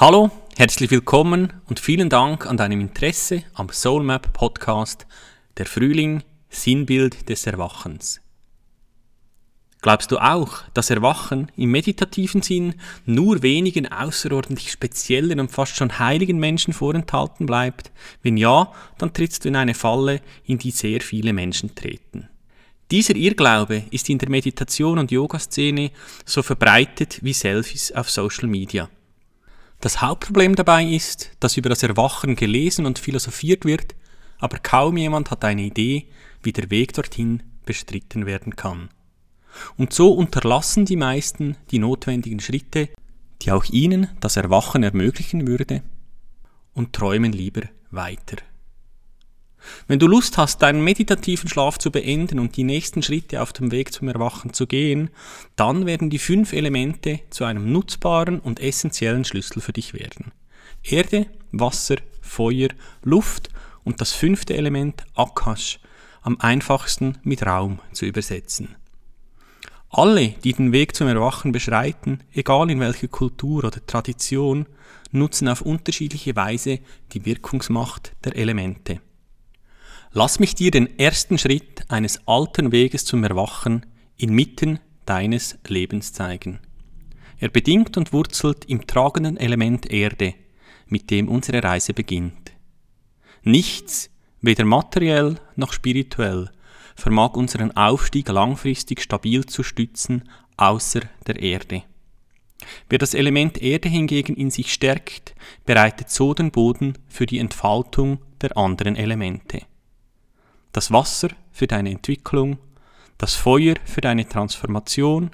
Hallo, herzlich willkommen und vielen Dank an deinem Interesse am Soulmap Podcast Der Frühling, Sinnbild des Erwachens. Glaubst du auch, dass Erwachen im meditativen Sinn nur wenigen außerordentlich speziellen und fast schon heiligen Menschen vorenthalten bleibt? Wenn ja, dann trittst du in eine Falle, in die sehr viele Menschen treten. Dieser Irrglaube ist in der Meditation und Yoga-Szene so verbreitet wie Selfies auf Social Media. Das Hauptproblem dabei ist, dass über das Erwachen gelesen und philosophiert wird, aber kaum jemand hat eine Idee, wie der Weg dorthin bestritten werden kann. Und so unterlassen die meisten die notwendigen Schritte, die auch ihnen das Erwachen ermöglichen würde, und träumen lieber weiter. Wenn du Lust hast, deinen meditativen Schlaf zu beenden und die nächsten Schritte auf dem Weg zum Erwachen zu gehen, dann werden die fünf Elemente zu einem nutzbaren und essentiellen Schlüssel für dich werden. Erde, Wasser, Feuer, Luft und das fünfte Element Akash, am einfachsten mit Raum zu übersetzen. Alle, die den Weg zum Erwachen beschreiten, egal in welcher Kultur oder Tradition, nutzen auf unterschiedliche Weise die Wirkungsmacht der Elemente. Lass mich dir den ersten Schritt eines alten Weges zum Erwachen inmitten deines Lebens zeigen. Er bedingt und wurzelt im tragenden Element Erde, mit dem unsere Reise beginnt. Nichts, weder materiell noch spirituell, vermag unseren Aufstieg langfristig stabil zu stützen, außer der Erde. Wer das Element Erde hingegen in sich stärkt, bereitet so den Boden für die Entfaltung der anderen Elemente das Wasser für deine Entwicklung, das Feuer für deine Transformation,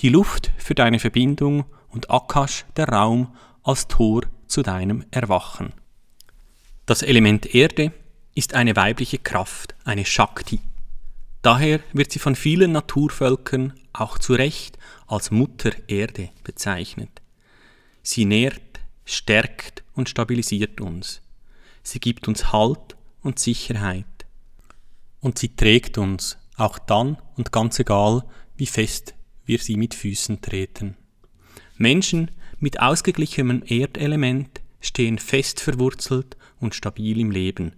die Luft für deine Verbindung und Akash der Raum als Tor zu deinem Erwachen. Das Element Erde ist eine weibliche Kraft, eine Shakti. Daher wird sie von vielen Naturvölkern auch zu Recht als Mutter Erde bezeichnet. Sie nährt, stärkt und stabilisiert uns. Sie gibt uns Halt und Sicherheit und sie trägt uns, auch dann und ganz egal, wie fest wir sie mit Füßen treten. Menschen mit ausgeglichenem Erdelement stehen fest verwurzelt und stabil im Leben.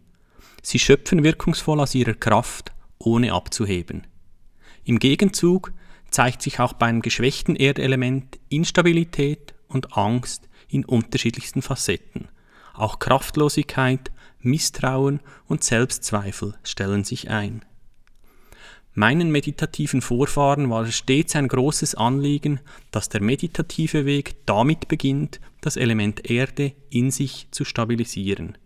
Sie schöpfen wirkungsvoll aus ihrer Kraft, ohne abzuheben. Im Gegenzug zeigt sich auch beim geschwächten Erdelement Instabilität und Angst in unterschiedlichsten Facetten. Auch Kraftlosigkeit Misstrauen und Selbstzweifel stellen sich ein. Meinen meditativen Vorfahren war es stets ein großes Anliegen, dass der meditative Weg damit beginnt, das Element Erde in sich zu stabilisieren.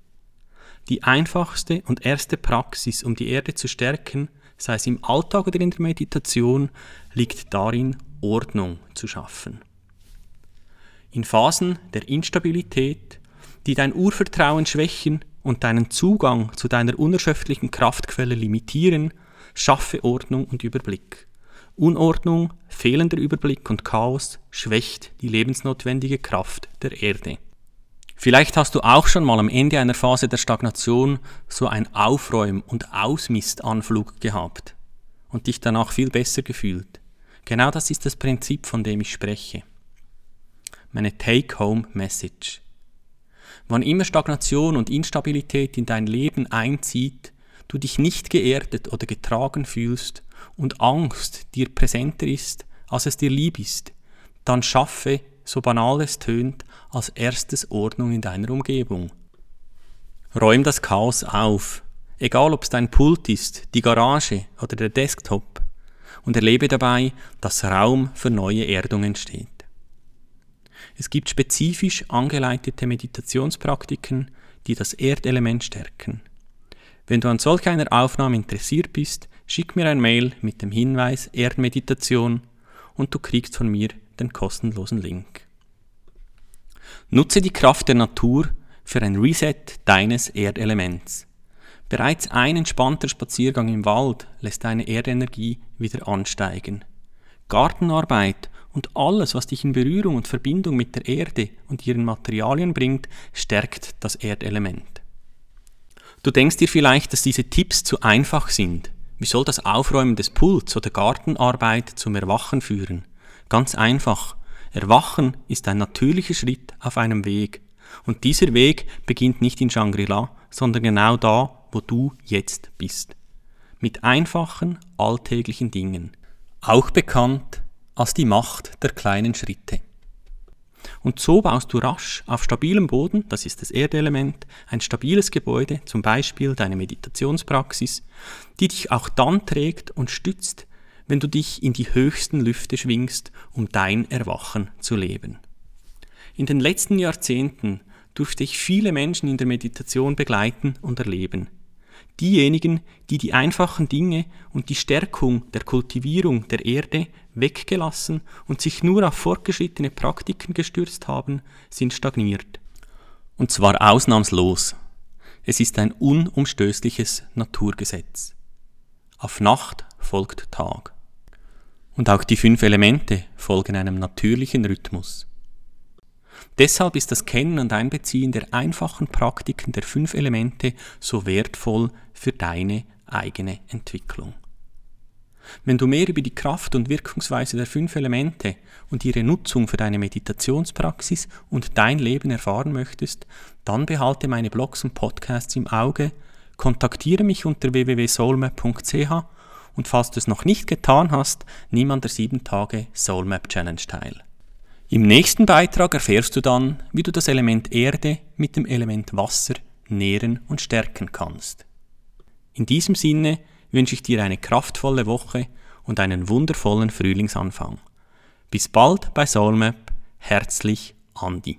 Die einfachste und erste Praxis, um die Erde zu stärken, sei es im Alltag oder in der Meditation, liegt darin, Ordnung zu schaffen. In Phasen der Instabilität, die dein Urvertrauen schwächen, und deinen Zugang zu deiner unerschöpflichen Kraftquelle limitieren, schaffe Ordnung und Überblick. Unordnung, fehlender Überblick und Chaos schwächt die lebensnotwendige Kraft der Erde. Vielleicht hast du auch schon mal am Ende einer Phase der Stagnation so ein Aufräum- und Ausmistanflug gehabt und dich danach viel besser gefühlt. Genau das ist das Prinzip, von dem ich spreche. Meine Take-Home-Message. Wann immer Stagnation und Instabilität in dein Leben einzieht, du dich nicht geerdet oder getragen fühlst und Angst dir präsenter ist, als es dir lieb ist, dann schaffe, so banal es tönt, als erstes Ordnung in deiner Umgebung. Räum das Chaos auf, egal ob es dein Pult ist, die Garage oder der Desktop, und erlebe dabei, dass Raum für neue Erdung entsteht. Es gibt spezifisch angeleitete Meditationspraktiken, die das Erdelement stärken. Wenn du an solch einer Aufnahme interessiert bist, schick mir ein Mail mit dem Hinweis Erdmeditation und du kriegst von mir den kostenlosen Link. Nutze die Kraft der Natur für ein Reset deines Erdelements. Bereits ein entspannter Spaziergang im Wald lässt deine Erdenergie wieder ansteigen. Gartenarbeit und alles, was dich in Berührung und Verbindung mit der Erde und ihren Materialien bringt, stärkt das Erdelement. Du denkst dir vielleicht, dass diese Tipps zu einfach sind. Wie soll das Aufräumen des Pults oder Gartenarbeit zum Erwachen führen? Ganz einfach. Erwachen ist ein natürlicher Schritt auf einem Weg. Und dieser Weg beginnt nicht in Shangri-La, sondern genau da, wo du jetzt bist. Mit einfachen, alltäglichen Dingen. Auch bekannt als die Macht der kleinen Schritte. Und so baust du rasch auf stabilem Boden, das ist das Erdelement, ein stabiles Gebäude, zum Beispiel deine Meditationspraxis, die dich auch dann trägt und stützt, wenn du dich in die höchsten Lüfte schwingst, um dein Erwachen zu leben. In den letzten Jahrzehnten durfte ich viele Menschen in der Meditation begleiten und erleben. Diejenigen, die die einfachen Dinge und die Stärkung der Kultivierung der Erde weggelassen und sich nur auf fortgeschrittene Praktiken gestürzt haben, sind stagniert. Und zwar ausnahmslos. Es ist ein unumstößliches Naturgesetz. Auf Nacht folgt Tag. Und auch die fünf Elemente folgen einem natürlichen Rhythmus. Deshalb ist das Kennen und Einbeziehen der einfachen Praktiken der fünf Elemente so wertvoll für deine eigene Entwicklung. Wenn du mehr über die Kraft und Wirkungsweise der fünf Elemente und ihre Nutzung für deine Meditationspraxis und dein Leben erfahren möchtest, dann behalte meine Blogs und Podcasts im Auge, kontaktiere mich unter www.soulmap.ch und falls du es noch nicht getan hast, nimm an der 7 Tage Soulmap Challenge teil. Im nächsten Beitrag erfährst du dann, wie du das Element Erde mit dem Element Wasser nähren und stärken kannst. In diesem Sinne wünsche ich dir eine kraftvolle Woche und einen wundervollen Frühlingsanfang. Bis bald bei Soulmap. Herzlich, Andi.